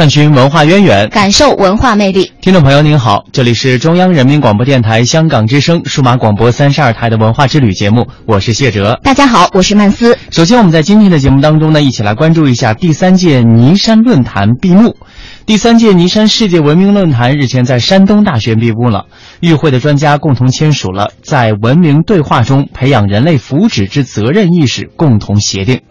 探寻文化渊源，感受文化魅力。听众朋友您好，这里是中央人民广播电台香港之声数码广播三十二台的文化之旅节目，我是谢哲。大家好，我是曼斯。首先，我们在今天的节目当中呢，一起来关注一下第三届尼山论坛闭幕。第三届尼山世界文明论坛日前在山东大学闭幕了，与会的专家共同签署了在文明对话中培养人类福祉之责任意识共同协定。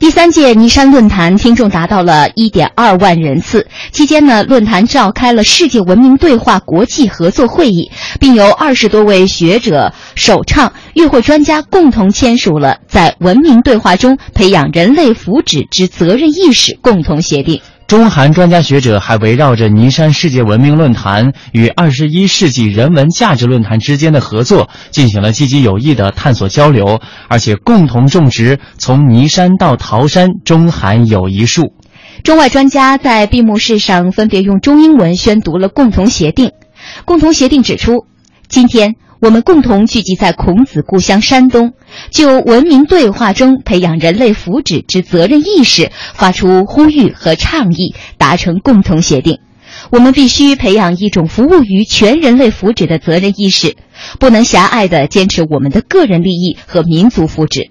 第三届尼山论坛听众达到了一点二万人次。期间呢，论坛召开了世界文明对话国际合作会议，并由二十多位学者首倡，与会专家共同签署了在文明对话中培养人类福祉之责任意识共同协定。中韩专家学者还围绕着尼山世界文明论坛与二十一世纪人文价值论坛之间的合作进行了积极有益的探索交流，而且共同种植从尼山到桃山中韩友谊树。中外专家在闭幕式上分别用中英文宣读了共同协定。共同协定指出，今天。我们共同聚集在孔子故乡山东，就文明对话中培养人类福祉之责任意识发出呼吁和倡议，达成共同协定。我们必须培养一种服务于全人类福祉的责任意识，不能狭隘地坚持我们的个人利益和民族福祉。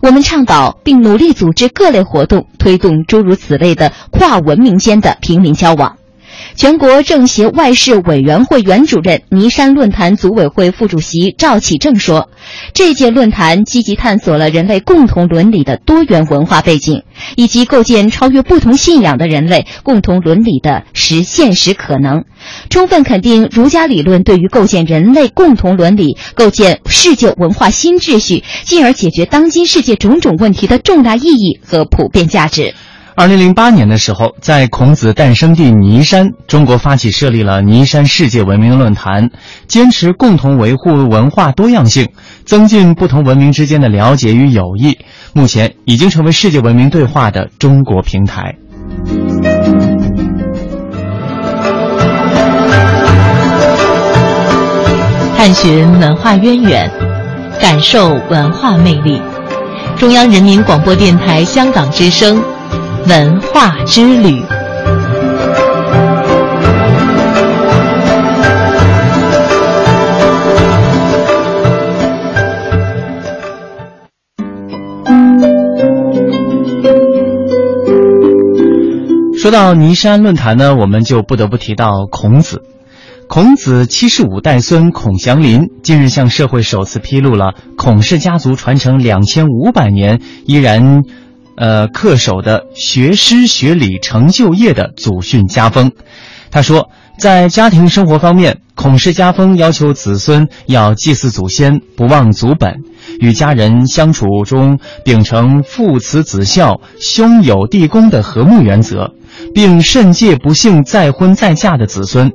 我们倡导并努力组织各类活动，推动诸如此类的跨文明间的平民交往。全国政协外事委员会原主任、尼山论坛组委会副主席赵启正说：“这届论坛积极探索了人类共同伦理的多元文化背景，以及构建超越不同信仰的人类共同伦理的实现实可能，充分肯定儒家理论对于构建人类共同伦理、构建世界文化新秩序，进而解决当今世界种种问题的重大意义和普遍价值。”二零零八年的时候，在孔子诞生地尼山，中国发起设立了尼山世界文明论坛，坚持共同维护文化多样性，增进不同文明之间的了解与友谊。目前已经成为世界文明对话的中国平台。探寻文化渊源，感受文化魅力。中央人民广播电台香港之声。文化之旅。说到尼山论坛呢，我们就不得不提到孔子。孔子七十五代孙孔祥林近日向社会首次披露了孔氏家族传承两千五百年依然。呃，恪守的学诗学礼成就业的祖训家风。他说，在家庭生活方面，孔氏家风要求子孙要祭祀祖先，不忘祖本，与家人相处中秉承父慈子孝、兄友弟恭的和睦原则，并慎戒不幸再婚再嫁的子孙。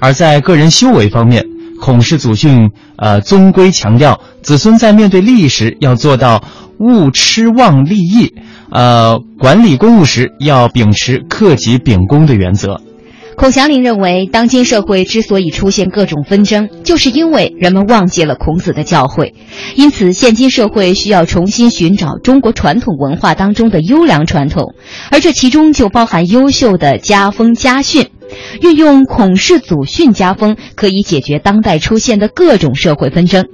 而在个人修为方面，孔氏祖训呃宗规强调，子孙在面对利益时要做到勿痴妄利益。呃，管理公务时要秉持克己秉公的原则。孔祥林认为，当今社会之所以出现各种纷争，就是因为人们忘记了孔子的教诲。因此，现今社会需要重新寻找中国传统文化当中的优良传统，而这其中就包含优秀的家风家训。运用孔氏祖训家风，可以解决当代出现的各种社会纷争。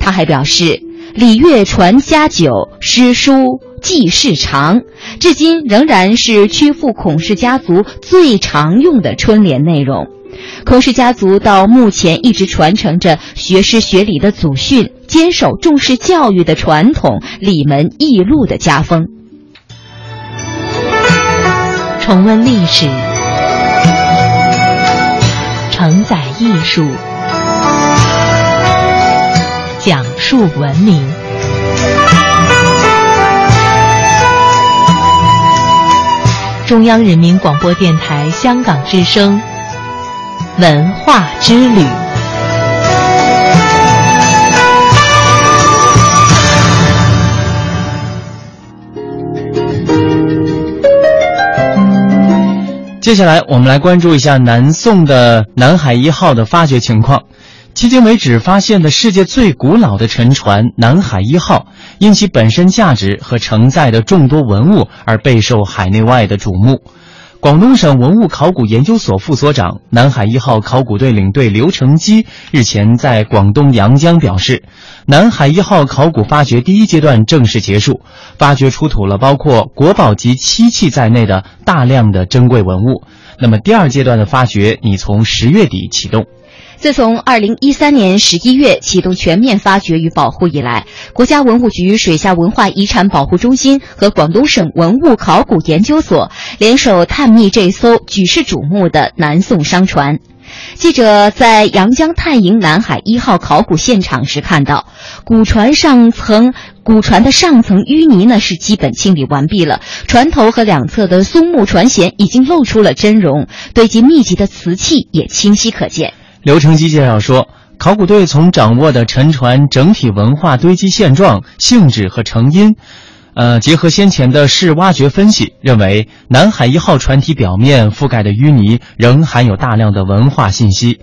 他还表示，礼乐传家久，诗书。记事长，至今仍然是曲阜孔氏家族最常用的春联内容。孔氏家族到目前一直传承着学诗学礼的祖训，坚守重视教育的传统，礼门易路的家风。重温历史，承载艺术，讲述文明。中央人民广播电台香港之声，文化之旅。接下来，我们来关注一下南宋的南海一号的发掘情况。迄今为止发现的世界最古老的沉船“南海一号”，因其本身价值和承载的众多文物而备受海内外的瞩目。广东省文物考古研究所副所长、南海一号考古队领队刘成基日前在广东阳江表示，南海一号考古发掘第一阶段正式结束，发掘出土了包括国宝级漆器在内的大量的珍贵文物。那么第二阶段的发掘拟从十月底启动。自从二零一三年十一月启动全面发掘与保护以来，国家文物局水下文化遗产保护中心和广东省文物考古研究所联手探秘这艘举世瞩目的南宋商船。记者在阳江探营南海一号考古现场时看到，古船上层古船的上层淤泥呢是基本清理完毕了，船头和两侧的松木船舷已经露出了真容，堆积密集的瓷器也清晰可见。刘成基介绍说，考古队从掌握的沉船整体文化堆积现状、性质和成因，呃，结合先前的试挖掘分析，认为南海一号船体表面覆盖的淤泥仍含有大量的文化信息。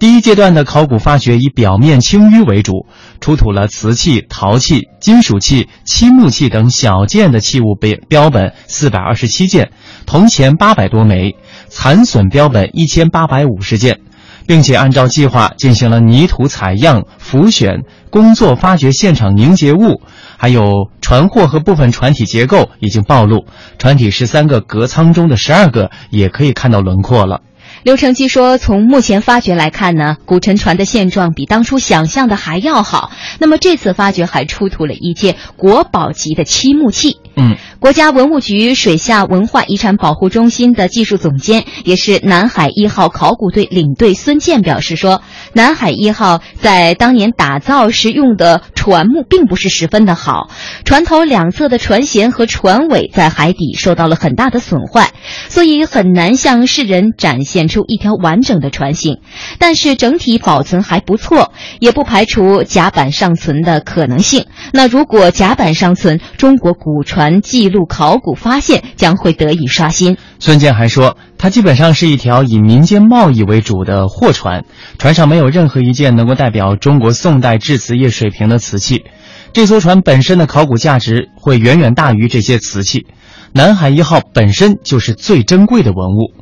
第一阶段的考古发掘以表面清淤为主，出土了瓷器、陶器、金属器、漆木器等小件的器物标标本四百二十七件，铜钱八百多枚，残损标本一千八百五十件。并且按照计划进行了泥土采样、浮选工作，发掘现场凝结物，还有船货和部分船体结构已经暴露，船体十三个隔舱中的十二个也可以看到轮廓了。刘成基说：“从目前发掘来看呢，古沉船的现状比当初想象的还要好。那么这次发掘还出土了一件国宝级的漆木器。嗯，国家文物局水下文化遗产保护中心的技术总监，也是南海一号考古队领队孙健表示说，南海一号在当年打造时用的船木并不是十分的好，船头两侧的船舷和船尾在海底受到了很大的损坏，所以很难向世人展现。”出一条完整的船型，但是整体保存还不错，也不排除甲板尚存的可能性。那如果甲板尚存，中国古船记录考古发现将会得以刷新。孙健还说，它基本上是一条以民间贸易为主的货船，船上没有任何一件能够代表中国宋代制瓷业水平的瓷器。这艘船本身的考古价值会远远大于这些瓷器。南海一号本身就是最珍贵的文物。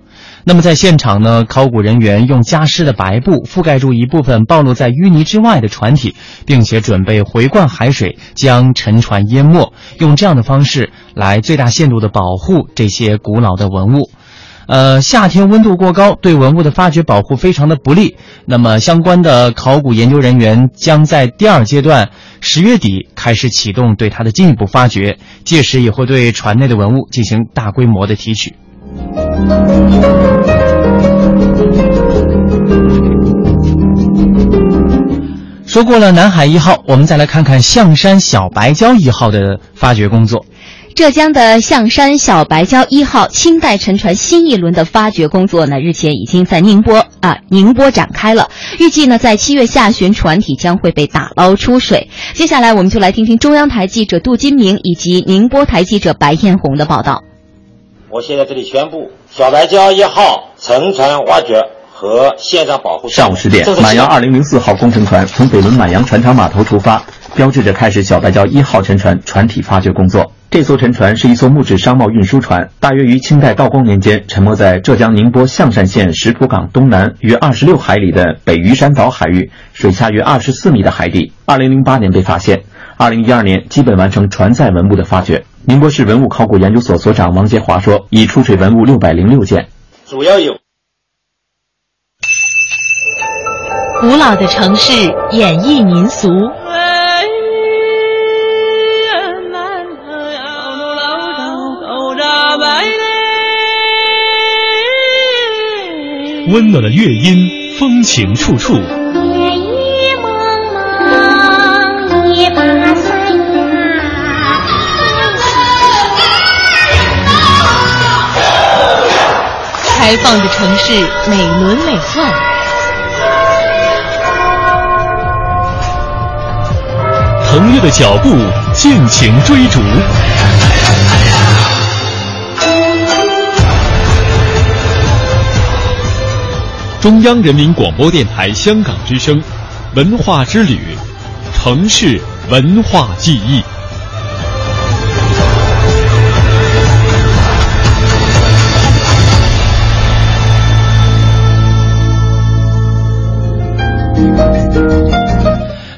那么在现场呢，考古人员用加湿的白布覆盖住一部分暴露在淤泥之外的船体，并且准备回灌海水将沉船淹没，用这样的方式来最大限度的保护这些古老的文物。呃，夏天温度过高，对文物的发掘保护非常的不利。那么相关的考古研究人员将在第二阶段十月底开始启动对它的进一步发掘，届时也会对船内的文物进行大规模的提取。说过了南海一号，我们再来看看象山小白礁一号的发掘工作。浙江的象山小白礁一号清代沉船新一轮的发掘工作呢，日前已经在宁波啊宁波展开了。预计呢，在七月下旬，船体将会被打捞出水。接下来，我们就来听听中央台记者杜金明以及宁波台记者白艳红的报道。我现在这里宣布，小白礁一号沉船挖掘和现场保护。上午十点，满洋二零零四号工程船从北仑满洋船厂码头出发，标志着开始小白礁一号沉船船体发掘工作。这艘沉船是一艘木质商贸运输船，大约于清代道光年间沉没在浙江宁波象山县石浦港东南约二十六海里的北鱼山岛海域，水下约二十四米的海底。二零零八年被发现，二零一二年基本完成船载文物的发掘。宁波市文物考古研究所所长王杰华说：“已出水文物六百零六件，主要有。古老的城市演绎民俗，温暖的乐音，风情处处。开放的城市美轮美奂，腾跃的脚步，尽情追逐。中央人民广播电台香港之声，文化之旅，城市文化记忆。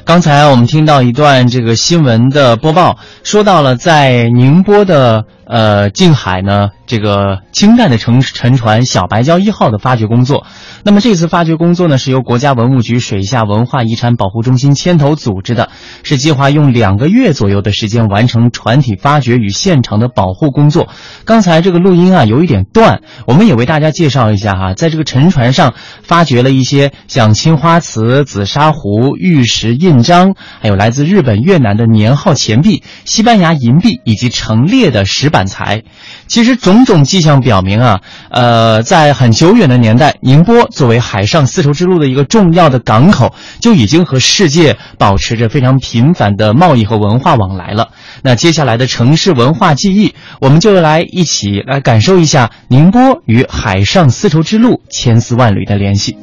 刚才我们听到一段这个新闻的播报，说到了在宁波的呃静海呢，这个清代的沉沉船“小白礁一号”的发掘工作。那么这次发掘工作呢，是由国家文物局水下文化遗产保护中心牵头组织的，是计划用两个月左右的时间完成船体发掘与现场的保护工作。刚才这个录音啊有一点断，我们也为大家介绍一下哈，在这个沉船上发掘了一些像青花瓷、紫砂壶、玉石印章，还有来自日本、越南的年号钱币、西班牙银币以及成列的石板材。其实种种种迹象表明啊，呃，在很久远的年代，宁波作为海上丝绸之路的一个重要的港口，就已经和世界保持着非常频繁的贸易和文化往来了。那接下来的城市文化记忆，我们就来一起来感受一下宁波与海上丝绸之路千丝万缕的联系。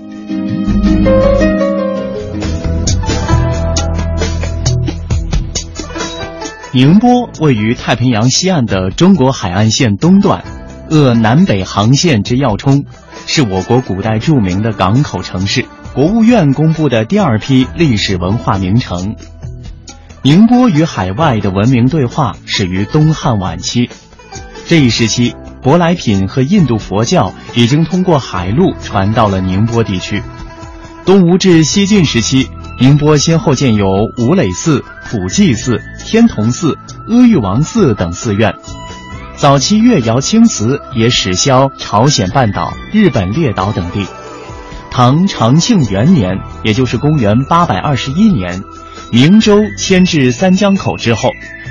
宁波位于太平洋西岸的中国海岸线东段，扼南北航线之要冲，是我国古代著名的港口城市。国务院公布的第二批历史文化名城。宁波与海外的文明对话始于东汉晚期，这一时期，舶来品和印度佛教已经通过海路传到了宁波地区。东吴至西晋时期，宁波先后建有五磊寺、普济寺、天童寺、阿育王寺等寺院。早期越窑青瓷也始销朝鲜半岛、日本列岛等地。唐长庆元年，也就是公元八百二十一年，明州迁至三江口之后，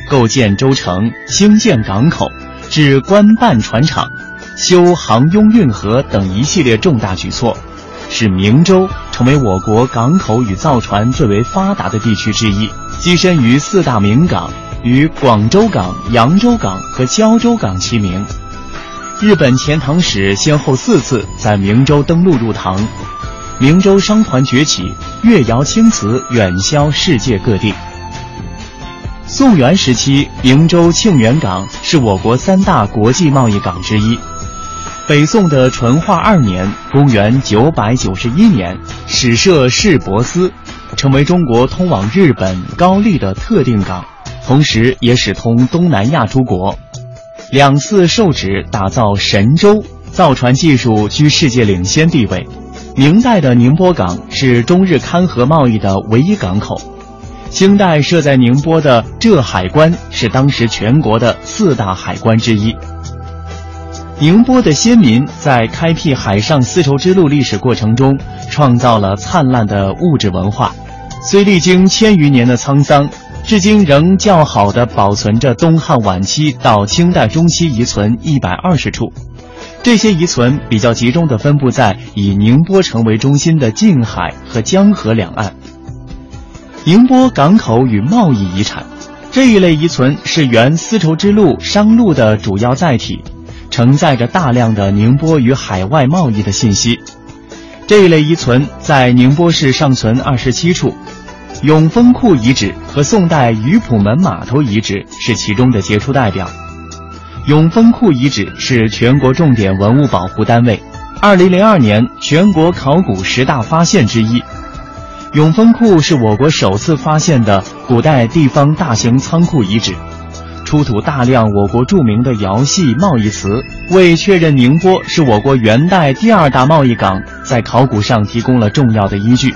构建州城、兴建港口、置官办船厂、修杭雍运河等一系列重大举措，使明州成为我国港口与造船最为发达的地区之一，跻身于四大名港，与广州港、扬州港和胶州港齐名。日本遣唐使先后四次在明州登陆入唐，明州商团崛起，越窑青瓷远销世界各地。宋元时期，明州庆元港是我国三大国际贸易港之一。北宋的淳化二年（公元991年），始设市舶司，成为中国通往日本、高丽的特定港，同时也使通东南亚诸国。两次受旨打造神舟，造船技术居世界领先地位。明代的宁波港是中日勘河贸易的唯一港口。清代设在宁波的浙海关是当时全国的四大海关之一。宁波的先民在开辟海上丝绸之路历史过程中，创造了灿烂的物质文化。虽历经千余年的沧桑，至今仍较好地保存着东汉晚期到清代中期遗存一百二十处。这些遗存比较集中地分布在以宁波城为中心的近海和江河两岸。宁波港口与贸易遗产这一类遗存是原丝绸之路商路的主要载体，承载着大量的宁波与海外贸易的信息。这一类遗存在宁波市尚存二十七处，永丰库遗址和宋代鱼浦门码头遗址是其中的杰出代表。永丰库遗址是全国重点文物保护单位，二零零二年全国考古十大发现之一。永丰库是我国首次发现的古代地方大型仓库遗址，出土大量我国著名的窑系贸易瓷，为确认宁波是我国元代第二大贸易港，在考古上提供了重要的依据。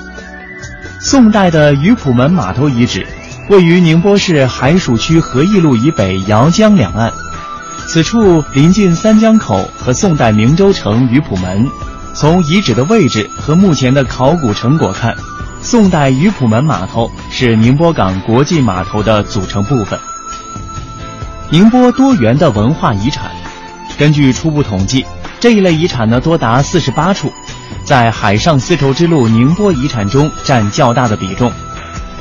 宋代的鱼浦门码头遗址，位于宁波市海曙区和义路以北姚江两岸。此处临近三江口和宋代明州城鱼浦门。从遗址的位置和目前的考古成果看，宋代鱼浦门码头是宁波港国际码头的组成部分。宁波多元的文化遗产，根据初步统计，这一类遗产呢多达四十八处，在海上丝绸之路宁波遗产中占较大的比重。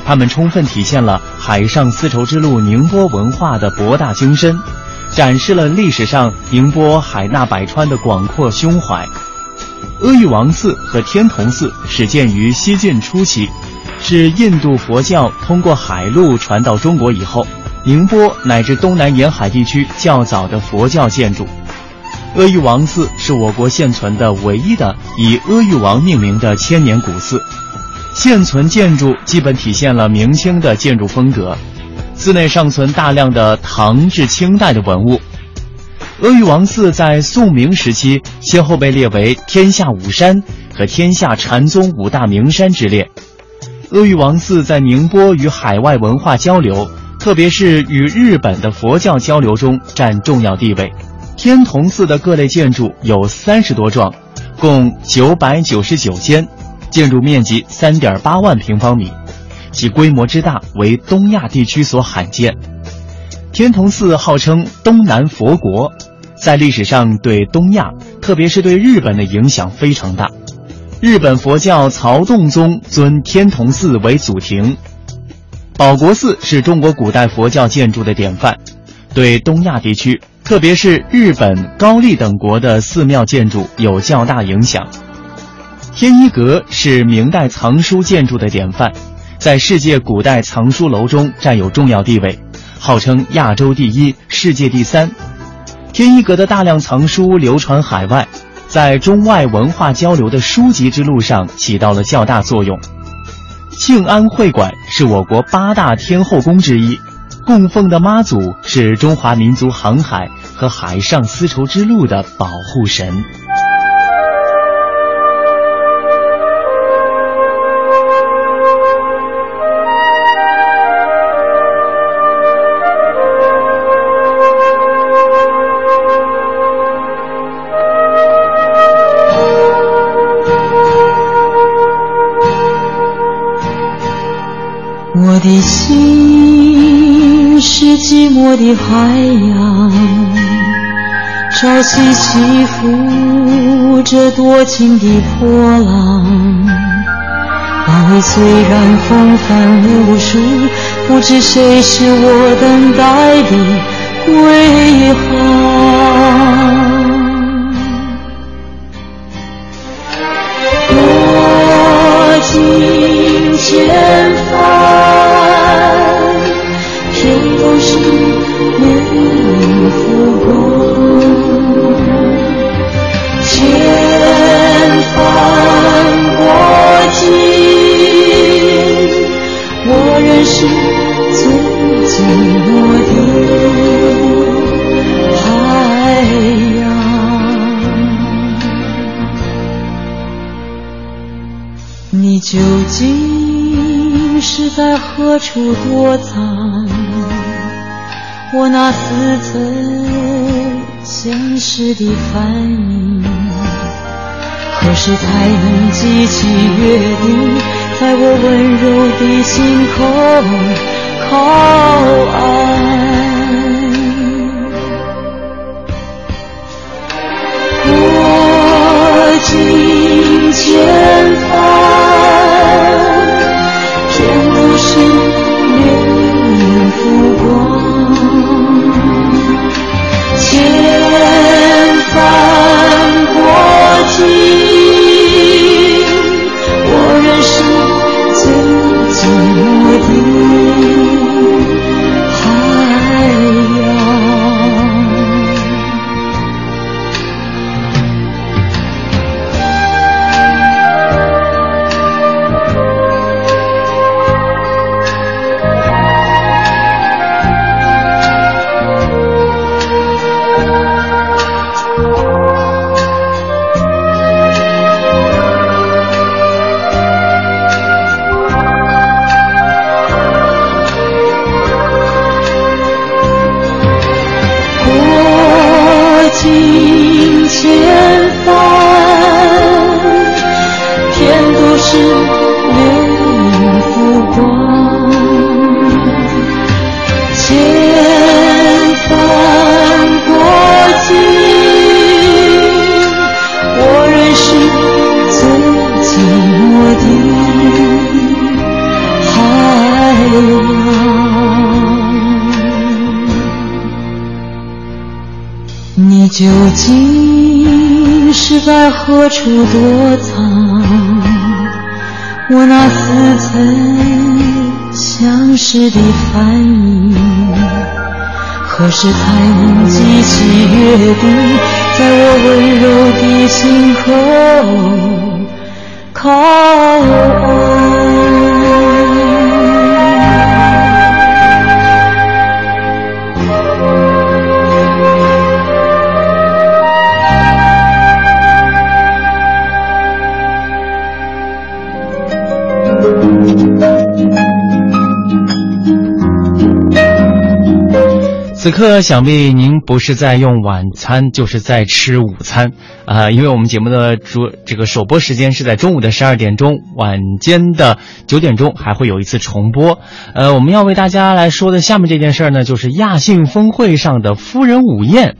它们充分体现了海上丝绸之路宁波文化的博大精深，展示了历史上宁波海纳百川的广阔胸怀。阿育王寺和天童寺始建于西晋初期，是印度佛教通过海路传到中国以后，宁波乃至东南沿海地区较早的佛教建筑。阿育王寺是我国现存的唯一的以阿育王命名的千年古寺，现存建筑基本体现了明清的建筑风格，寺内尚存大量的唐至清代的文物。阿育王寺在宋明时期先后被列为天下五山和天下禅宗五大名山之列。阿育王寺在宁波与海外文化交流，特别是与日本的佛教交流中占重要地位。天童寺的各类建筑有三十多幢，共九百九十九间，建筑面积三点八万平方米，其规模之大为东亚地区所罕见。天童寺号称东南佛国。在历史上，对东亚，特别是对日本的影响非常大。日本佛教曹洞宗尊天童寺为祖庭，保国寺是中国古代佛教建筑的典范，对东亚地区，特别是日本、高丽等国的寺庙建筑有较大影响。天一阁是明代藏书建筑的典范，在世界古代藏书楼中占有重要地位，号称亚洲第一、世界第三。天一阁的大量藏书流传海外，在中外文化交流的书籍之路上起到了较大作用。庆安会馆是我国八大天后宫之一，供奉的妈祖是中华民族航海和海上丝绸之路的保护神。的心是寂寞的海洋，潮汐起伏着多情的波浪。那里虽然风帆无数，不知谁是我等待的归航。处躲藏？我那似曾相识的反应，何时才能记起约定，在我温柔的心口靠岸？我今前方，天都是浮过在何处躲藏？我那似曾相识的梵音，何时才能记起约定，在我温柔的心口靠岸？此刻想必您不是在用晚餐，就是在吃午餐啊、因为我们节目的主这个首播时间是在中午的十二点钟，晚间的九点钟还会有一次重播。呃，我们要为大家来说的下面这件事儿呢，就是亚信峰会上的夫人午宴。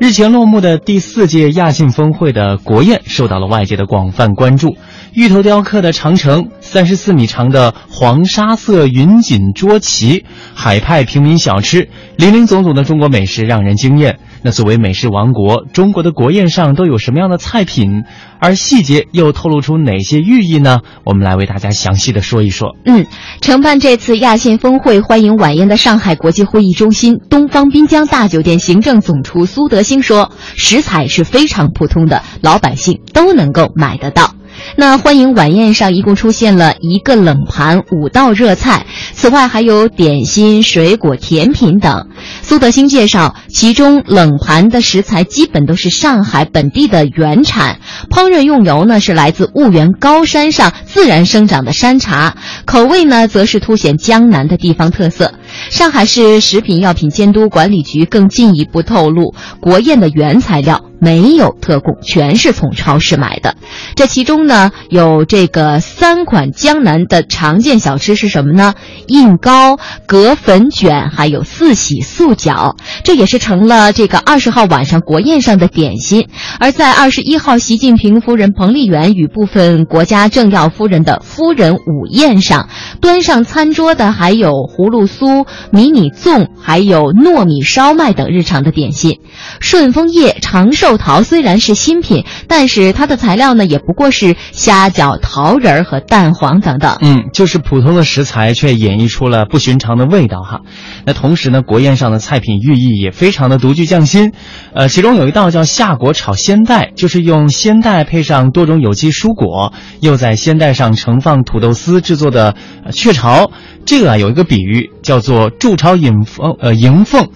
日前落幕的第四届亚信峰会的国宴受到了外界的广泛关注。芋头雕刻的长城，三十四米长的黄沙色云锦桌旗，海派平民小吃，林林总总的中国美食让人惊艳。那作为美食王国，中国的国宴上都有什么样的菜品？而细节又透露出哪些寓意呢？我们来为大家详细的说一说。嗯，承办这次亚信峰会欢迎晚宴的上海国际会议中心东方滨江大酒店行政总厨苏德兴说，食材是非常普通的，老百姓都能够买得到。那欢迎晚宴上一共出现了一个冷盘、五道热菜，此外还有点心、水果、甜品等。苏德兴介绍，其中冷盘的食材基本都是上海本地的原产，烹饪用油呢是来自婺源高山上自然生长的山茶，口味呢则是凸显江南的地方特色。上海市食品药品监督管理局更进一步透露，国宴的原材料没有特供，全是从超市买的。这其中呢，有这个三款江南的常见小吃是什么呢？印糕、葛粉卷，还有四喜素饺，这也是成了这个二十号晚上国宴上的点心。而在二十一号，习近平夫人彭丽媛与部分国家政要夫人的夫人午宴上，端上餐桌的还有葫芦酥、迷你粽，还有糯米烧麦等日常的点心。顺丰叶长寿寿桃虽然是新品，但是它的材料呢也不过是虾饺、桃仁儿和蛋黄等等。嗯，就是普通的食材，却演绎出了不寻常的味道哈。那同时呢，国宴上的菜品寓意也非常的独具匠心。呃，其中有一道叫夏果炒鲜带，就是用鲜带配上多种有机蔬果，又在鲜带上盛放土豆丝制作的雀巢。这个啊有一个比喻，叫做筑巢引凤呃迎凤。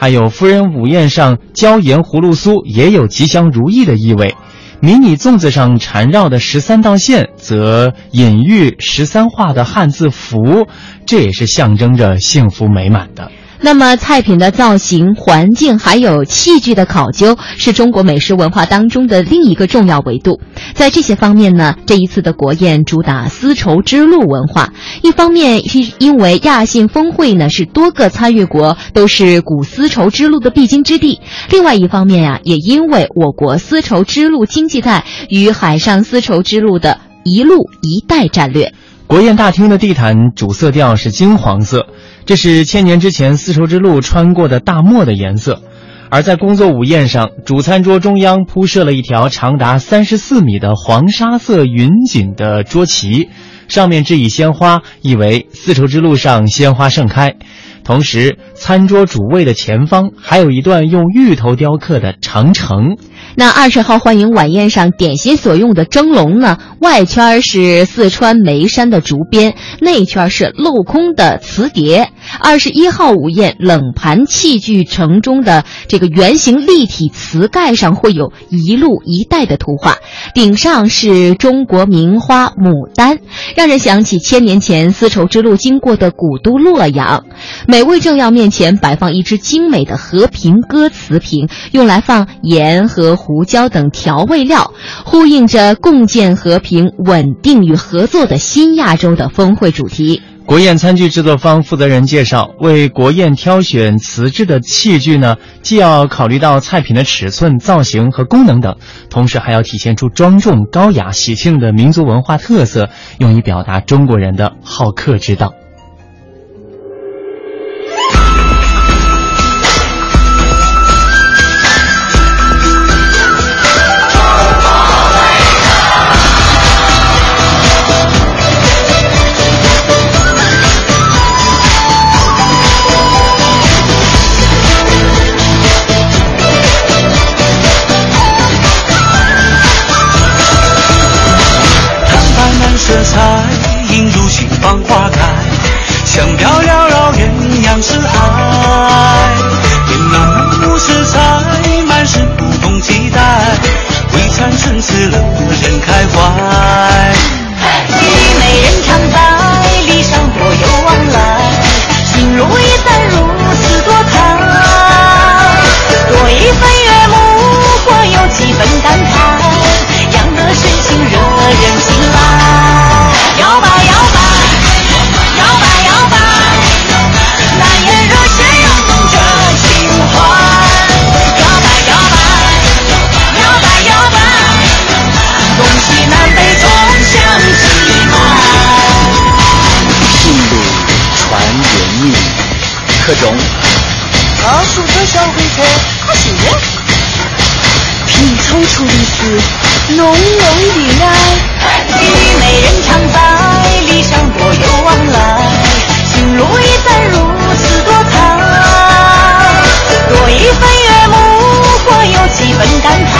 还有夫人午宴上椒盐葫芦酥，也有吉祥如意的意味。迷你粽子上缠绕的十三道线，则隐喻十三画的汉字符，这也是象征着幸福美满的。那么，菜品的造型、环境还有器具的考究，是中国美食文化当中的另一个重要维度。在这些方面呢，这一次的国宴主打丝绸之路文化。一方面是因为亚信峰会呢是多个参与国都是古丝绸之路的必经之地；另外一方面呀、也因为我国丝绸之路经济带与海上丝绸之路的一路一带战略。国宴大厅的地毯主色调是金黄色，这是千年之前丝绸之路穿过的大漠的颜色。而在工作午宴上，主餐桌中央铺设了一条长达三十四米的黄沙色云锦的桌旗，上面置以鲜花，意为丝绸之路上鲜花盛开。同时，餐桌主位的前方还有一段用芋头雕刻的长城。那二十号欢迎晚宴上点心所用的蒸笼呢，外圈是四川眉山的竹编，内圈是镂空的瓷碟。二十一号午宴冷盘器具城中的这个圆形立体瓷盖上会有一路一带的图画，顶上是中国名花牡丹，让人想起千年前丝绸之路经过的古都洛阳。每位政要面前摆放一只精美的和平鸽瓷瓶，用来放盐和胡椒等调味料，呼应着共建和平、稳定与合作的新亚洲的峰会主题。国宴餐具制作方负责人介绍，为国宴挑选瓷制的器具呢，既要考虑到菜品的尺寸、造型和功能等，同时还要体现出庄重、高雅、喜庆的民族文化特色，用以表达中国人的好客之道。放花开，香飘缭绕，鸳鸯四海，满目是彩，满是不同期待，为春春赐乐人开怀。老鼠的小火车，可惜了。拼凑出的是浓浓的爱。与美人常在，理想多有往来，情路一旦如此多彩。多一份悦目，或有几分感慨，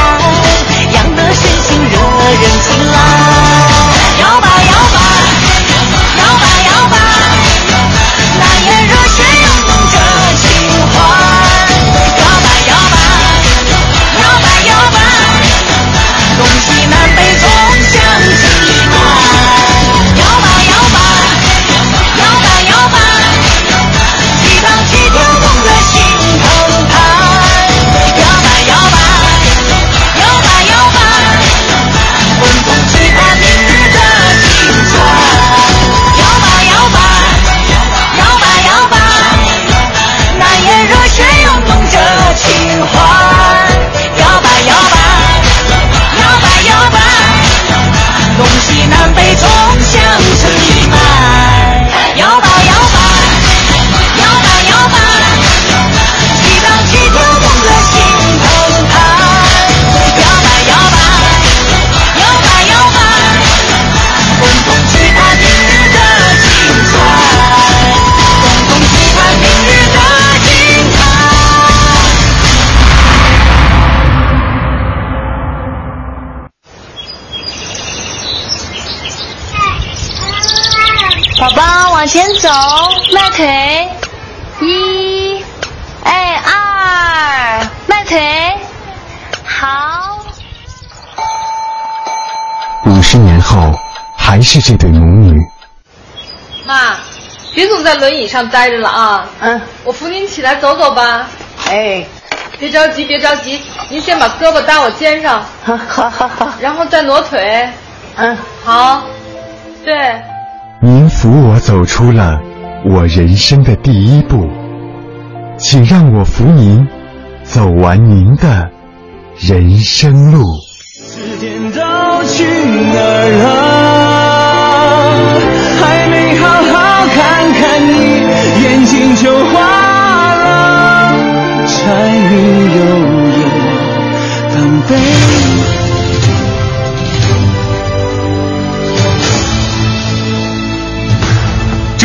走，迈腿，一，哎二，迈腿，好。五十年后，还是这对母女。妈，别总在轮椅上待着了啊！嗯，我扶您起来走走吧。哎，别着急，别着急，您先把胳膊搭我肩上。好好好。然后再挪腿。嗯，好。对，您扶我走出了我人生的第一步，请让我扶您走完您的人生路。时间都去哪儿了？还没好好看看你，眼睛就花了。柴米油盐放杯。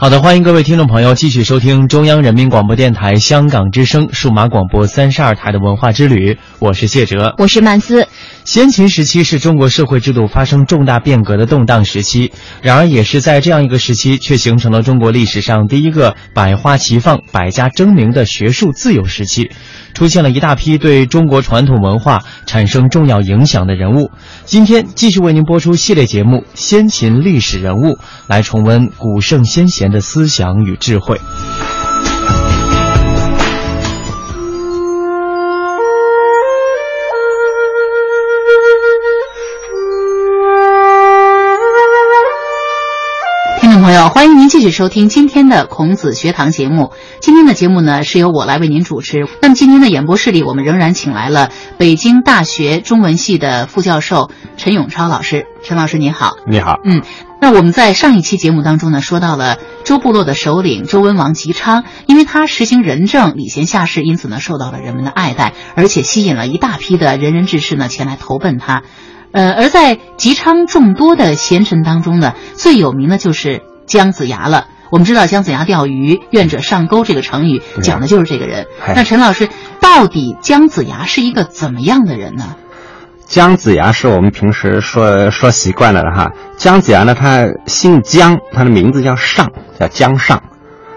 好的，欢迎各位听众朋友继续收听中央人民广播电台香港之声数码广播三十二台的文化之旅，我是谢哲，我是曼斯。先秦时期是中国社会制度发生重大变革的动荡时期，然而也是在这样一个时期，却形成了中国历史上第一个百花齐放、百家争鸣的学术自由时期，出现了一大批对中国传统文化产生重要影响的人物。今天继续为您播出系列节目《先秦历史人物》，来重温古圣先贤的思想与智慧。朋友，欢迎您继续收听今天的孔子学堂节目。今天的节目呢是由我来为您主持。那么今天的演播室里，我们仍然请来了北京大学中文系的副教授陈永超老师。陈老师您好，你好。嗯，那我们在上一期节目当中呢，说到了周部落的首领周文王姬昌，因为他实行仁政、礼贤下士，因此呢受到了人们的爱戴，而且吸引了一大批的仁人志士呢前来投奔他。呃，而在姬昌众多的贤臣当中呢，最有名的就是姜子牙了。我们知道姜子牙钓鱼，愿者上钩这个成语讲的就是这个人。那陈老师，到底姜子牙是一个怎么样的人呢？姜子牙是我们平时说说习惯了的哈。姜子牙呢，他姓姜，他的名字叫尚，叫姜尚。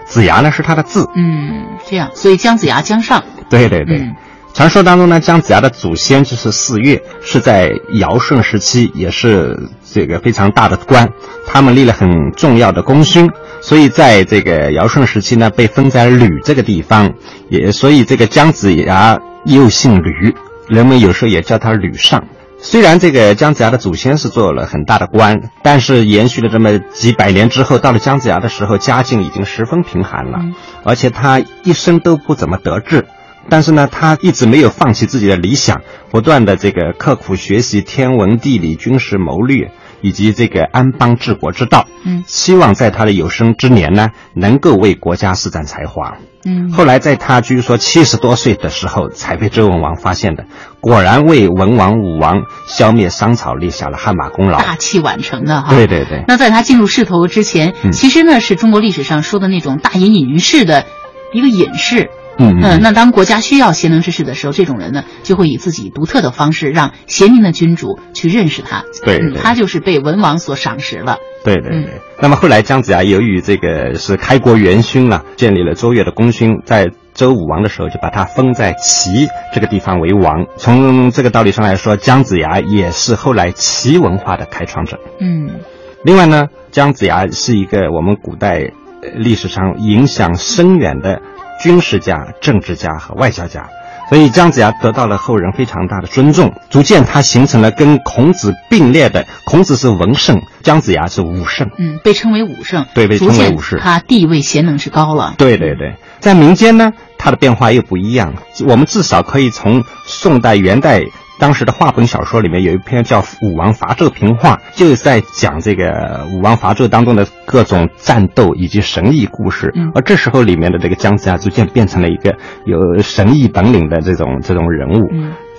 子牙呢是他的字。嗯，这样，所以姜子牙姜尚。对对对。传说当中呢，姜子牙的祖先就是四岳，是在尧舜时期，也是这个非常大的官，他们立了很重要的功勋，所以在这个尧舜时期呢，被封在吕这个地方，也所以这个姜子牙又姓吕，人们有时候也叫他吕尚。虽然这个姜子牙的祖先是做了很大的官，但是延续了这么几百年之后，到了姜子牙的时候，家境已经十分贫寒了，而且他一生都不怎么得志。但是呢，他一直没有放弃自己的理想，不断的这个刻苦学习天文地理、军事谋略以及这个安邦治国之道。嗯，希望在他的有生之年呢，能够为国家施展才华。嗯，后来在他据说七十多岁的时候，才被周文王发现的，果然为文王、武王消灭商朝立下了汗马功劳，大器晚成的哈。对对对。那在他进入仕途之前，其实呢是中国历史上说的那种大隐隐于市的一个隐士。嗯嗯，那当国家需要贤能之士的时候，这种人呢，就会以自己独特的方式，让贤明的君主去认识他。对，他就是被文王所赏识了。对对对。那么后来姜子牙由于这个是开国元勋了，建立了周越的功勋，在周武王的时候就把他封在齐这个地方为王。从这个道理上来说，姜子牙也是后来齐文化的开创者。嗯。另外呢，姜子牙是一个我们古代历史上影响深远的。军事家、政治家和外交家，所以姜子牙得到了后人非常大的尊重，逐渐他形成了跟孔子并列的。孔子是文圣，姜子牙是武圣，嗯，被称为武圣，对，被称为武士，他地位贤能是高了。对对对，在民间呢，他的变化又不一样。我们至少可以从宋代、元代。当时的话本小说里面有一篇叫《武王伐纣平话》，就是在讲这个武王伐纣当中的各种战斗以及神异故事。而这时候里面的这个姜子牙逐渐变成了一个有神异本领的这种这种人物。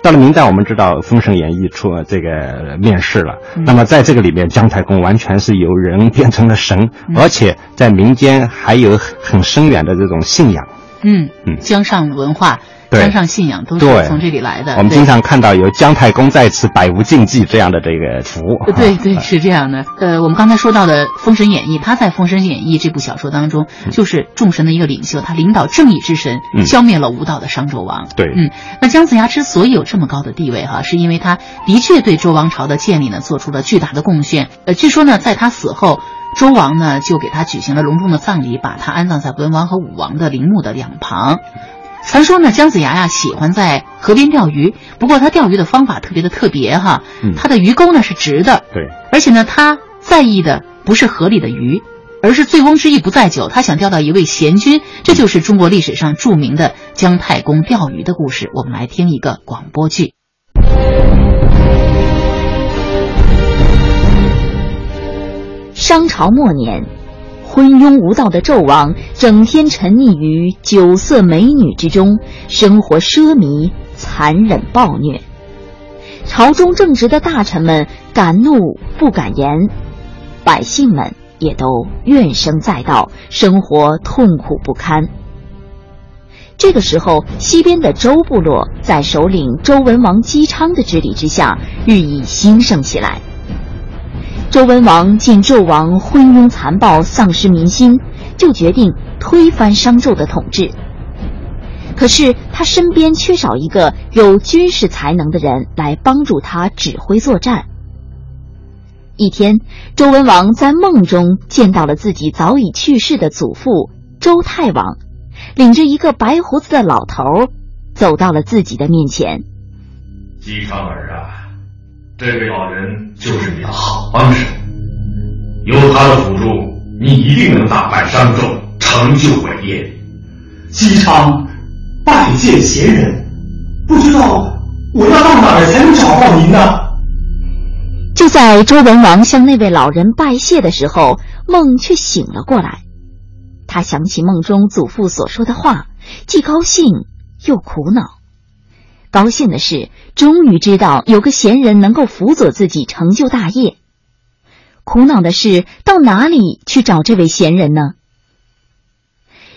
到了明代，我们知道《封神演义》出这个面世了。那么在这个里面，姜太公完全是由人变成了神，而且在民间还有很深远的这种信仰。嗯嗯，姜尚文化。姜尚信仰都是从这里来的。我们经常看到有“姜太公在此，百无禁忌”这样的这个符。对对，是这样的。呃，我们刚才说到的《封神演义》，他在《封神演义》这部小说当中，就是众神的一个领袖，他领导正义之神，消灭了无道的商纣王。对，嗯，那姜子牙之所以有这么高的地位，哈，是因为他的确对周王朝的建立呢做出了巨大的贡献。呃，据说呢，在他死后，周王呢就给他举行了隆重的葬礼，把他安葬在文王和武王的陵墓的两旁。传说呢，姜子牙呀喜欢在河边钓鱼，不过他钓鱼的方法特别的特别哈，他的鱼钩呢是直的，对，而且呢他在意的不是河里的鱼，而是醉翁之意不在酒，他想钓到一位贤君，这就是中国历史上著名的姜太公钓鱼的故事。我们来听一个广播剧。商朝末年。昏庸无道的纣王整天沉溺于酒色美女之中，生活奢靡、残忍暴虐。朝中正直的大臣们敢怒不敢言，百姓们也都怨声载道，生活痛苦不堪。这个时候，西边的周部落在首领周文王姬昌的治理之下，日益兴盛起来。周文王见纣王昏庸残暴，丧失民心，就决定推翻商纣的统治。可是他身边缺少一个有军事才能的人来帮助他指挥作战。一天，周文王在梦中见到了自己早已去世的祖父周太王，领着一个白胡子的老头走到了自己的面前。姬昌儿啊，这位老人就是你的好帮手，有他的辅助，你一定能打败商纣，成就伟业。姬昌，拜见贤人，不知道我要到哪儿才能找到您呢？就在周文王向那位老人拜谢的时候，梦却醒了过来。他想起梦中祖父所说的话，既高兴又苦恼。高兴的是，终于知道有个贤人能够辅佐自己成就大业；苦恼的是，到哪里去找这位贤人呢？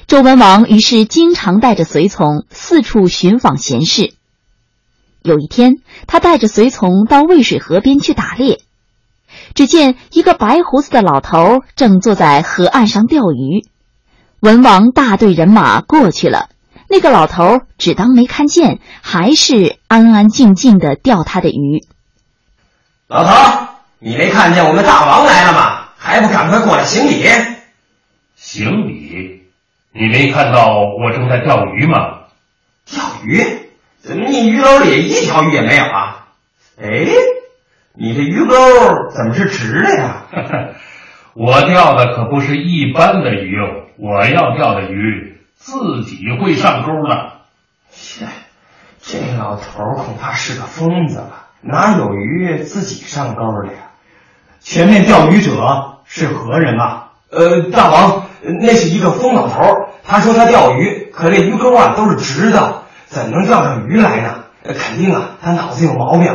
周文王于是经常带着随从四处寻访贤士。有一天，他带着随从到渭水河边去打猎，只见一个白胡子的老头正坐在河岸上钓鱼。文王大队人马过去了，那个老头只当没看见，还是安安静静的钓他的鱼。老头，你没看见我们大王来了吗？还不赶快过来行礼！行礼？你没看到我正在钓鱼吗？钓鱼？怎么你鱼篓里一条鱼也没有啊？哎，你这鱼钩怎么是直的呀？我钓的可不是一般的鱼哦，我要钓的鱼自己会上钩的。切，这老头恐怕是个疯子吧？哪有鱼自己上钩的呀？前面钓鱼者是何人啊？呃，大王，那是一个疯老头，他说他钓鱼，可这鱼钩啊都是直的。怎能钓上鱼来呢？肯定啊，他脑子有毛病。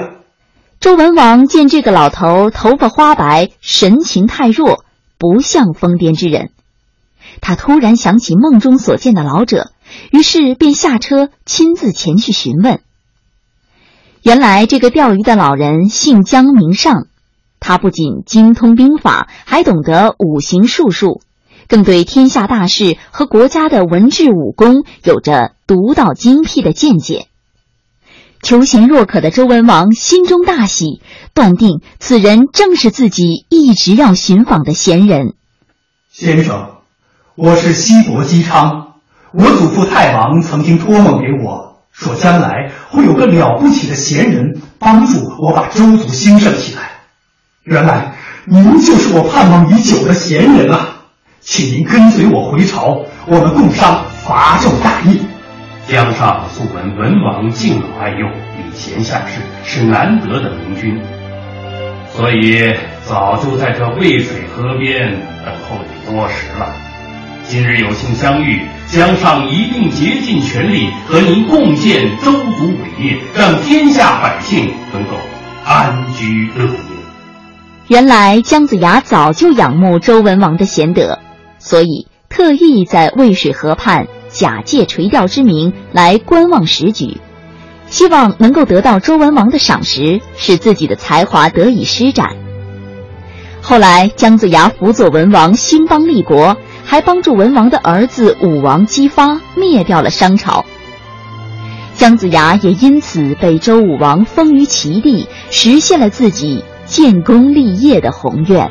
周文王见这个老头头发花白，神情太弱，不像疯癫之人。他突然想起梦中所见的老者，于是便下车亲自前去询问。原来这个钓鱼的老人姓姜名尚，他不仅精通兵法，还懂得五行术数。更对天下大事和国家的文治武功有着独到精辟的见解。求贤若渴的周文王心中大喜，断定此人正是自己一直要寻访的贤人。先生，我是西伯姬昌，我祖父太王曾经托梦给我说，将来会有个了不起的贤人帮助我把周族兴盛起来。原来您就是我盼望已久的贤人啊！请您跟随我回朝，我们共商伐纣大业。姜尚素闻文王敬老爱幼、礼贤下士，是难得的明君，所以早就在这渭水河边等候你多时了。今日有幸相遇，姜尚一定竭尽全力和您共建周族伟业，让天下百姓能够安居乐业。原来姜子牙早就仰慕周文王的贤德。所以，特意在渭水河畔假借垂钓之名来观望时局，希望能够得到周文王的赏识，使自己的才华得以施展。后来，姜子牙辅佐文王兴邦立国，还帮助文王的儿子武王姬发灭掉了商朝。姜子牙也因此被周武王封于齐地，实现了自己建功立业的宏愿。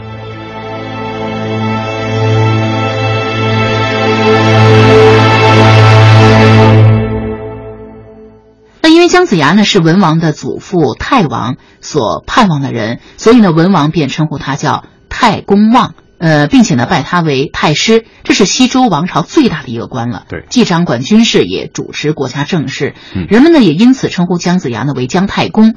那因为姜子牙呢是文王的祖父太王所盼望的人，所以呢文王便称呼他叫太公望，呃，并且呢拜他为太师，这是西周王朝最大的一个官了。对，既掌管军事，也主持国家政事。人们呢也因此称呼姜子牙呢为姜太公。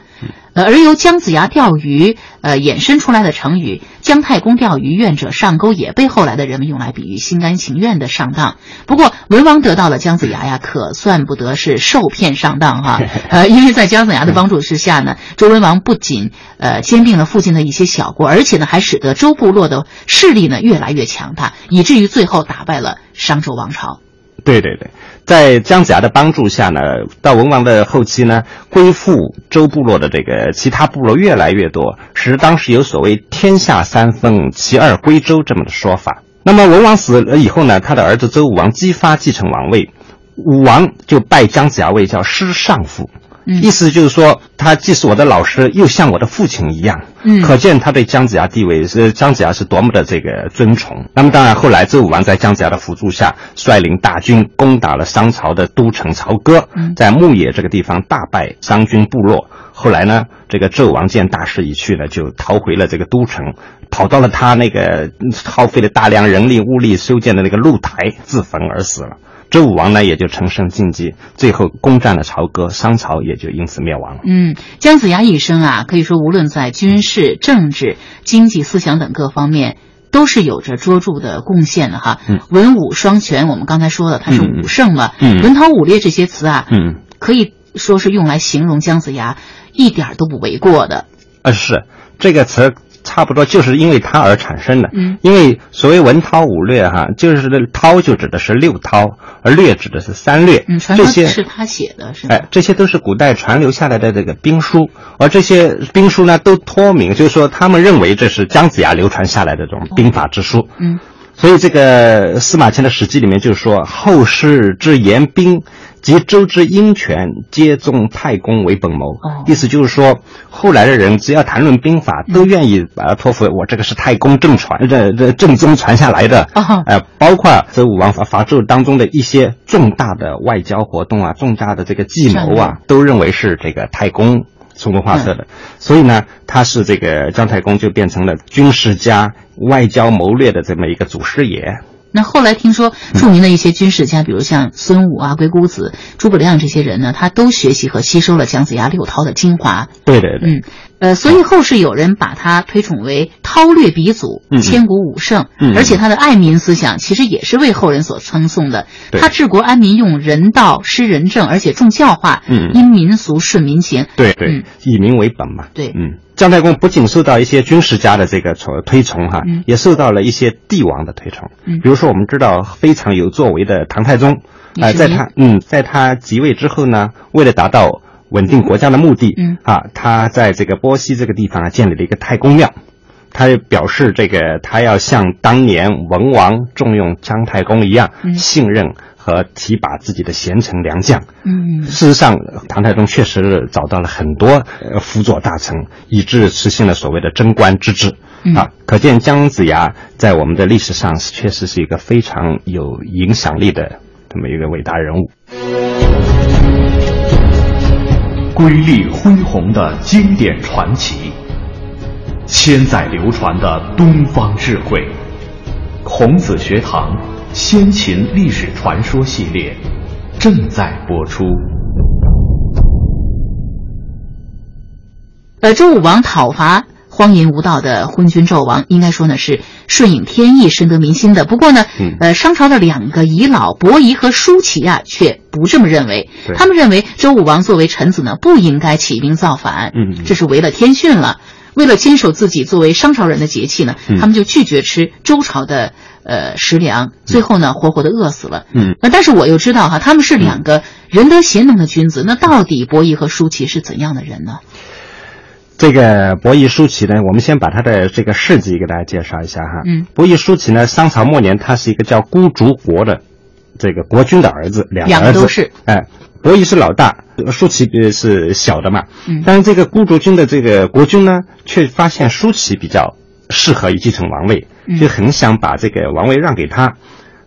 呃，而由姜子牙钓鱼，呃，衍生出来的成语“姜太公钓鱼，愿者上钩”也被后来的人们用来比喻心甘情愿的上当。不过，文王得到了姜子牙呀，可算不得是受骗上当哈。呃，因为在姜子牙的帮助之下呢，周文王不仅呃兼并了附近的一些小国，而且呢，还使得周部落的势力呢越来越强大，以至于最后打败了商周王朝。对对对，在姜子牙的帮助下呢，到文王的后期呢，归附周部落的这个其他部落越来越多，使当时有所谓“天下三分，其二归周”这么的说法。那么文王死了以后呢，他的儿子周武王姬发继承王位，武王就拜姜子牙为叫师上父。意思就是说，他既是我的老师，又像我的父亲一样。嗯，可见他对姜子牙地位是姜子牙是多么的这个尊崇。那么当然，后来周武王在姜子牙的辅助下，率领大军攻打了商朝的都城朝歌，在牧野这个地方大败商军部落。后来呢，这个纣王见大势已去呢，就逃回了这个都城，跑到了他那个耗费了大量人力物力修建的那个露台，自焚而死了。周武王呢，也就乘胜进击，最后攻占了朝歌，商朝也就因此灭亡了。嗯，姜子牙一生啊，可以说无论在军事、政治、经济、思想等各方面，都是有着卓著的贡献的哈。嗯，文武双全，我们刚才说了，他是武圣嘛。嗯，文韬武略这些词啊，嗯，可以说是用来形容姜子牙，一点都不为过的。呃，是这个词。差不多就是因为它而产生的，嗯，因为所谓文韬武略哈，就是韬就指的是六韬，而略指的是三略，嗯，这些是他写的，是吧？哎，这些都是古代传留下来的这个兵书，而这些兵书呢，都托名，就是说他们认为这是姜子牙流传下来的这种兵法之书，嗯，所以这个司马迁的《史记》里面就说后世之言兵。及周之鹰犬，皆宗太公为本谋。哦，意思就是说，后来的人只要谈论兵法，都愿意把它托付我这个是太公正传，这这正宗传下来的。哦，呃，包括周武王伐伐纣当中的一些重大的外交活动啊，重大的这个计谋啊，都认为是这个太公出谋划策的。所以呢，他是这个姜太公就变成了军事家、外交谋略的这么一个祖师爷。那后来听说，著名的一些军事家，比如像孙武啊、鬼谷子、诸葛亮这些人呢，他都学习和吸收了姜子牙六韬的精华。对对对，嗯，呃，所以后世有人把他推崇为韬略鼻祖、千古武圣，嗯，而且他的爱民思想其实也是为后人所称颂的。他治国安民，用人道、施仁政，而且重教化，嗯，因民俗顺民情。对对，以民为本嘛。对，嗯。姜太公不仅受到一些军事家的这个崇推崇哈，嗯、也受到了一些帝王的推崇。嗯，比如说我们知道非常有作为的唐太宗，呃，在他嗯，在他即位之后呢，为了达到稳定国家的目的，嗯。啊，他在这个波西这个地方啊建立了一个太公庙，他表示这个他要像当年文王重用姜太公一样，嗯、信任。和提拔自己的贤臣良将。嗯，事实上，唐太宗确实找到了很多呃辅佐大臣，以致实现了所谓的贞观之治。嗯、啊，可见姜子牙在我们的历史上确实是一个非常有影响力的这么一个伟大人物。瑰丽恢宏的经典传奇，千载流传的东方智慧，孔子学堂。先秦历史传说系列正在播出。呃，周武王讨伐荒淫无道的昏君纣王，应该说呢是顺应天意、深得民心的。不过呢，嗯、呃，商朝的两个遗老伯夷和叔齐啊，却不这么认为。他们认为周武王作为臣子呢，不应该起兵造反，嗯，这是违了天训了。为了坚守自己作为商朝人的节气呢，嗯、他们就拒绝吃周朝的。呃，食粮，最后呢，活活的饿死了。嗯，那但是我又知道哈，他们是两个仁德贤能的君子。那到底伯夷和叔齐是怎样的人呢？这个伯夷叔齐呢，我们先把他的这个事迹给大家介绍一下哈。嗯，伯夷叔齐呢，商朝末年，他是一个叫孤竹国的这个国君的儿子，两个儿子都是。哎，伯夷是老大，叔齐是小的嘛。嗯，但是这个孤竹君的这个国君呢，却发现舒淇比较。适合于继承王位，就很想把这个王位让给他。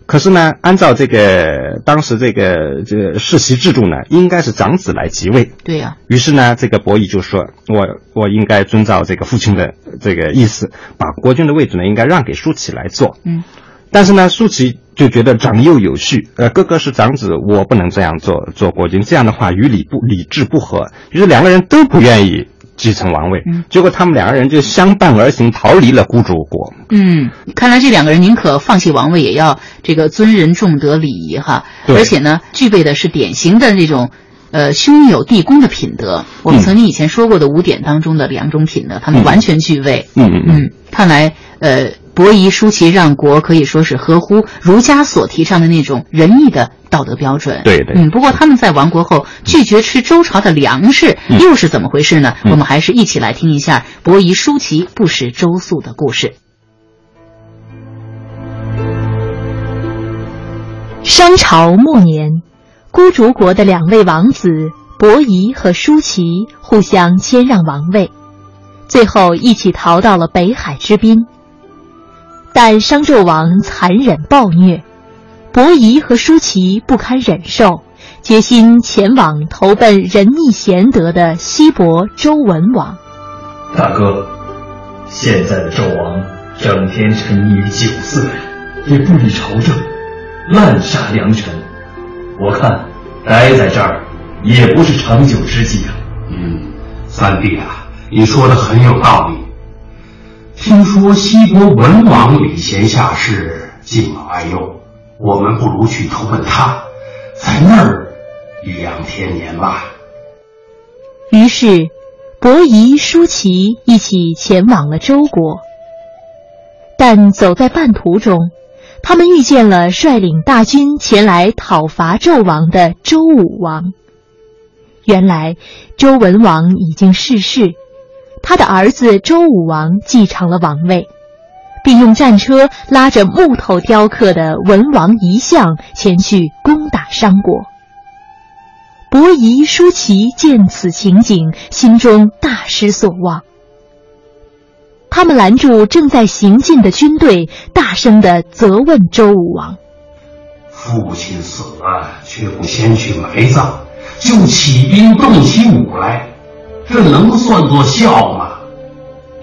可是呢，按照这个当时这个这个世袭制度呢，应该是长子来即位。对呀、啊。于是呢，这个伯夷就说：“我我应该遵照这个父亲的这个意思，把国君的位置呢，应该让给舒淇来做。”嗯。但是呢，舒淇就觉得长幼有序，呃，哥哥是长子，我不能这样做做国君，这样的话与礼不礼制不合，于是两个人都不愿意继承王位。嗯，结果他们两个人就相伴而行，逃离了孤竹国。嗯，看来这两个人宁可放弃王位，也要这个尊人重德礼仪哈，而且呢，具备的是典型的这种。呃，兄友弟恭的品德，我们曾经以前说过的五点当中的两种品德，他们完全具备。嗯嗯嗯，看来呃，伯夷叔齐让国可以说是合乎儒家所提倡的那种仁义的道德标准。对对。嗯，不过他们在亡国后拒绝吃周朝的粮食，又是怎么回事呢？我们还是一起来听一下伯夷叔齐不食周粟的故事。商朝末年，孤竹国的两位王子伯夷和叔齐互相谦让王位，最后一起逃到了北海之滨。但商纣王残忍暴虐，伯夷和叔齐不堪忍受，决心前往投奔仁义贤德的西伯周文王。大哥，现在的纣王整天沉溺于酒色，也不理朝政。滥杀良臣，我看待在这儿也不是长久之计啊。嗯，三弟啊，你说的很有道理。听说西伯文王礼贤下士，敬老爱幼，我们不如去投奔他，在那儿颐养天年吧。于是，伯夷、叔齐一起前往了周国，但走在半途中。他们遇见了率领大军前来讨伐纣王的周武王。原来，周文王已经逝世，他的儿子周武王继承了王位，并用战车拉着木头雕刻的文王遗像前去攻打商国。伯夷、叔齐见此情景，心中大失所望。他们拦住正在行进的军队，大声的责问周武王：“父亲死了，却不先去埋葬，就起兵动起武来，这能算作孝吗？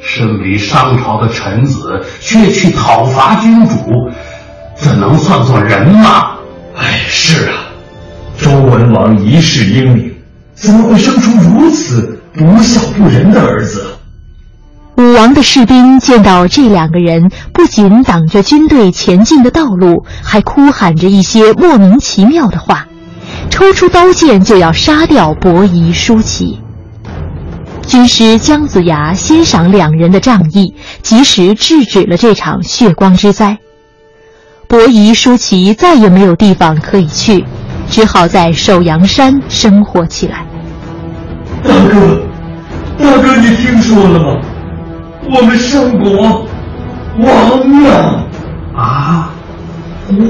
身为商朝的臣子，却去讨伐君主，这能算作人吗？”哎，是啊，周文王一世英明，怎么会生出如此不孝不仁的儿子？武王的士兵见到这两个人，不仅挡着军队前进的道路，还哭喊着一些莫名其妙的话，抽出刀剑就要杀掉伯夷、叔齐。军师姜子牙欣赏两人的仗义，及时制止了这场血光之灾。伯夷、叔齐再也没有地方可以去，只好在首阳山生活起来。大哥，大哥，你听说了吗？我们圣国亡了啊！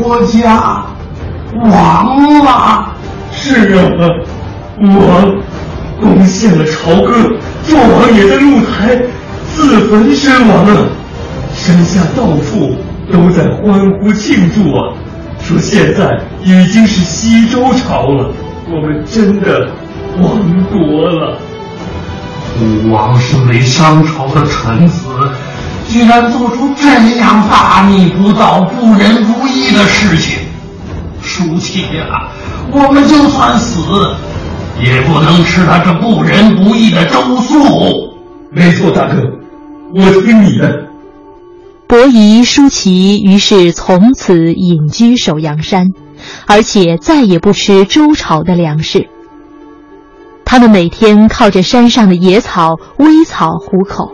国家亡了。是啊，武王攻陷了朝歌，纣王也在露台自焚身亡了。山下到处都在欢呼庆祝啊，说现在已经是西周朝了，我们真的亡国了。武王身为商朝的臣子，居然做出这样大逆不道、不仁不义的事情。叔齐呀，我们就算死，也不能吃他这不仁不义的周粟。没错，大哥，我听你的。伯夷、叔齐于是从此隐居首阳山，而且再也不吃周朝的粮食。他们每天靠着山上的野草、微草糊口，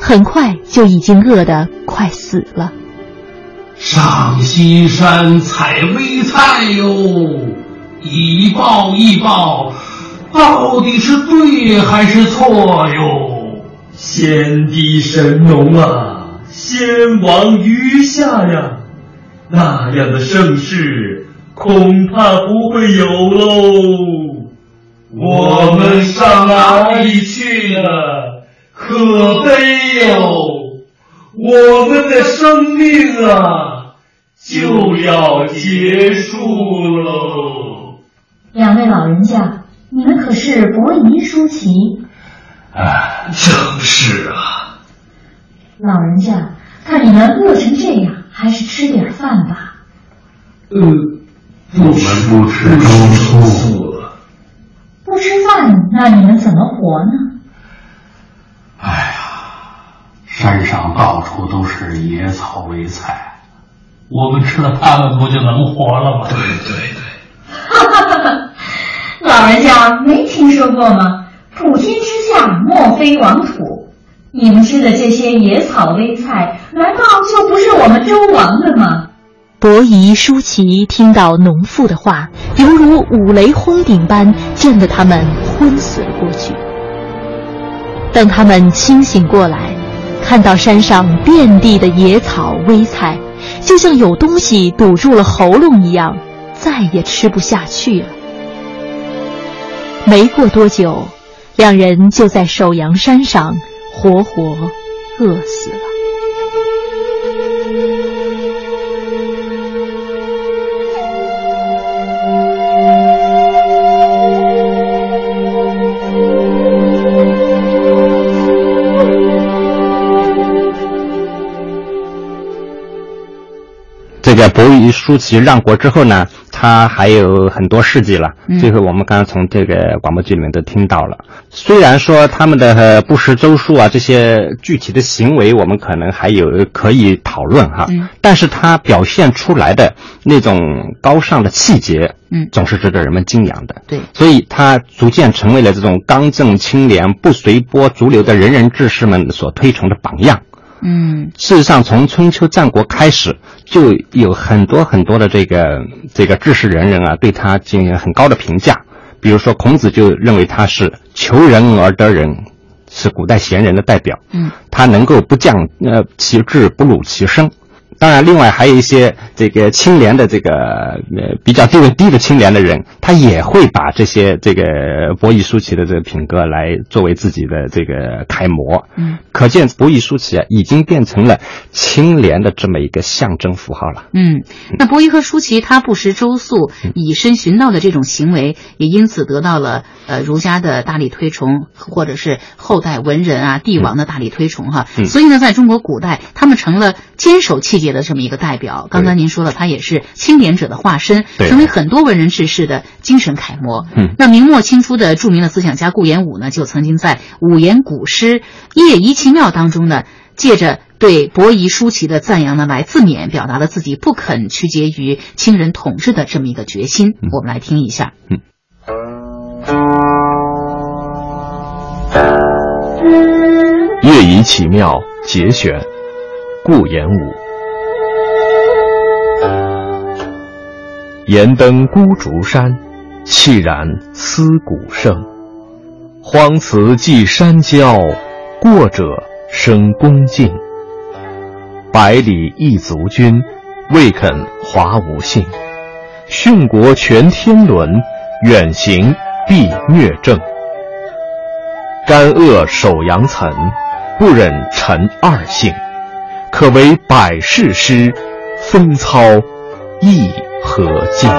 很快就已经饿得快死了。上西山采微菜哟，一报一报，到底是对还是错哟？先帝神农啊，先王余下呀，那样的盛世恐怕不会有喽。我们上哪里去了？可悲哟！我们的生命啊，就要结束喽。两位老人家，你们可是伯夷、叔齐？啊，正是啊。老人家，看你们饿成这样，还是吃点饭吧。呃，我们不吃周粟。不吃饭，那你们怎么活呢？哎呀，山上到处都是野草为菜，我们吃了它们，不就能活了吗？对对对。哈哈哈哈！老人家没听说过吗？普天之下莫非王土。你们吃的这些野草微菜，难道就不是我们周王的吗？伯夷、叔齐听到农妇的话，犹如五雷轰顶般，震得他们昏死了过去。等他们清醒过来，看到山上遍地的野草微菜，就像有东西堵住了喉咙一样，再也吃不下去了。没过多久，两人就在首阳山上活活饿死了。这个伯夷叔齐让国之后呢，他还有很多事迹了。嗯最后我们刚刚从这个广播剧里面都听到了。虽然说他们的呃不识周数啊这些具体的行为，我们可能还有可以讨论哈，嗯但是他表现出来的那种高尚的气节，嗯总是值得人们敬仰的。对，所以他逐渐成为了这种刚正清廉、不随波逐流的仁人志士们所推崇的榜样。嗯事实上，从春秋战国开始，就有很多很多的这个这个志士仁人啊，对他进行很高的评价。比如说，孔子就认为他是求仁而得仁，是古代贤人的代表。嗯，他能够不降呃其志，不辱其身。当然，另外还有一些这个清廉的这个呃比较地位低的清廉的人，他也会把这些这个伯夷叔齐的这个品格来作为自己的这个楷模。嗯，可见伯夷叔齐啊，已经变成了清廉的这么一个象征符号了。嗯，那伯夷和叔齐他不食周粟、以身殉道的这种行为，也因此得到了呃儒家的大力推崇，或者是后代文人啊、帝王的大力推崇哈。嗯所以呢，在中国古代，他们成了坚守气节的这么一个代表。刚才您说了，他也是清廉者的化身，成为很多文人志士的精神楷模。嗯那明末清初的著名的思想家顾炎武呢，就曾经在《五言古诗·夜移其妙》当中呢，借着对伯夷叔齐的赞扬呢，来自勉表达了自己不肯屈节于清人统治的这么一个决心。我们来听一下。乐以启妙节选，顾炎武。岩登孤竹山，气然思古圣。荒祠祭山郊，过者生恭敬。百里一足军，未肯华无信。殉国全天伦，远行必虐政。干恶守阳岑，不忍陈二姓，可为百世师，风操义何尽？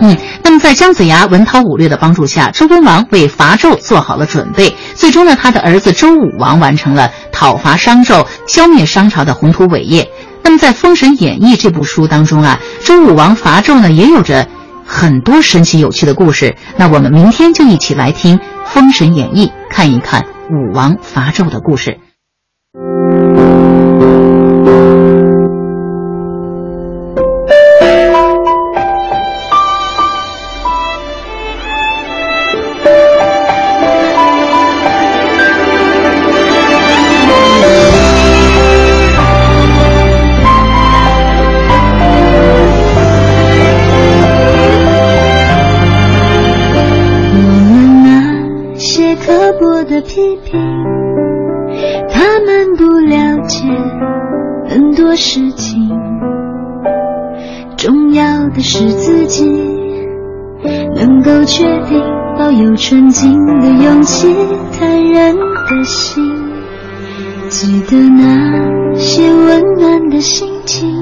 嗯，那么在姜子牙文韬武略的帮助下，周文王为伐纣做好了准备。最终呢，他的儿子周武王完成了讨伐商纣、消灭商朝的宏图伟业。那么在《封神演义》这部书当中啊，周武王伐纣呢，也有着很多神奇有趣的故事。那我们明天就一起来听《封神演义》，看一看武王伐纣的故事。纯净的勇气，坦然的心。记得那些温暖的心情，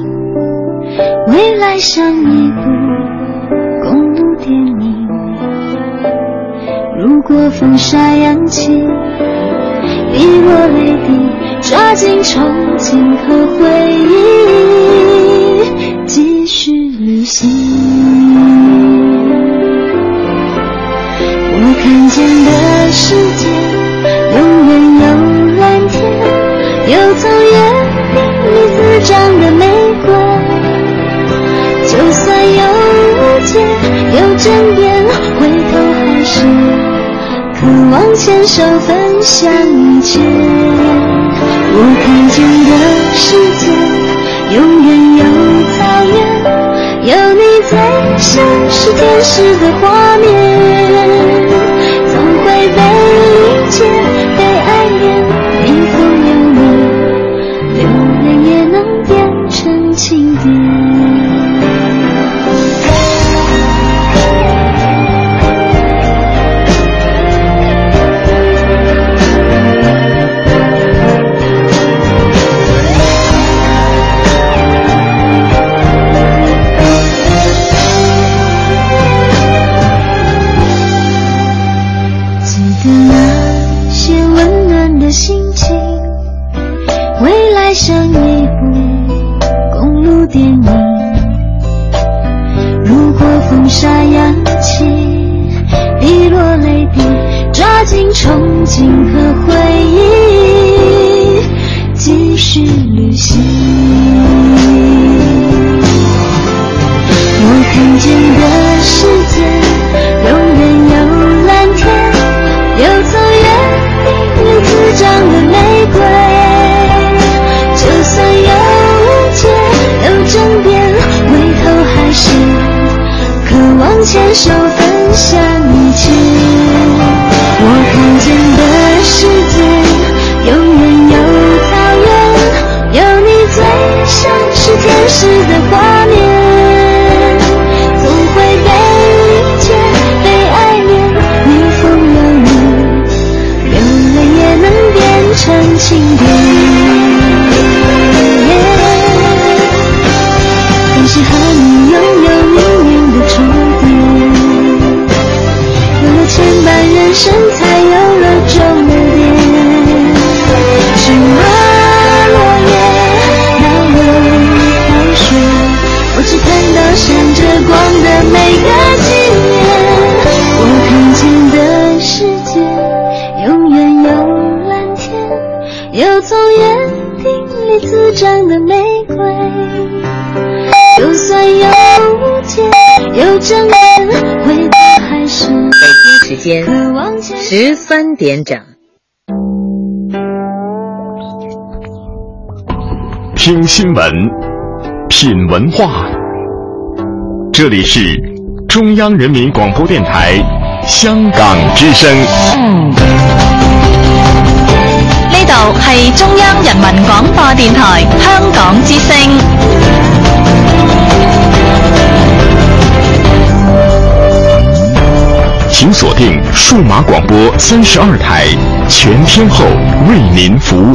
未来像一部公路电影。如果风沙扬起，逼我泪滴，抓紧憧憬和回忆，继续旅行。看见的世界，永远有蓝天，有从叶里滋长的玫瑰。就算有误解，有争辩，回头还是渴望牵手分享一切。我看见的世界，永远有草原，有你在，像是天使的画面。I 牵手点整，听新闻，品文化。这里是中央人民广播电台香港之声。呢度系中央人民广播电台香港之声。请锁定数码广播三十二台全天候为您服务。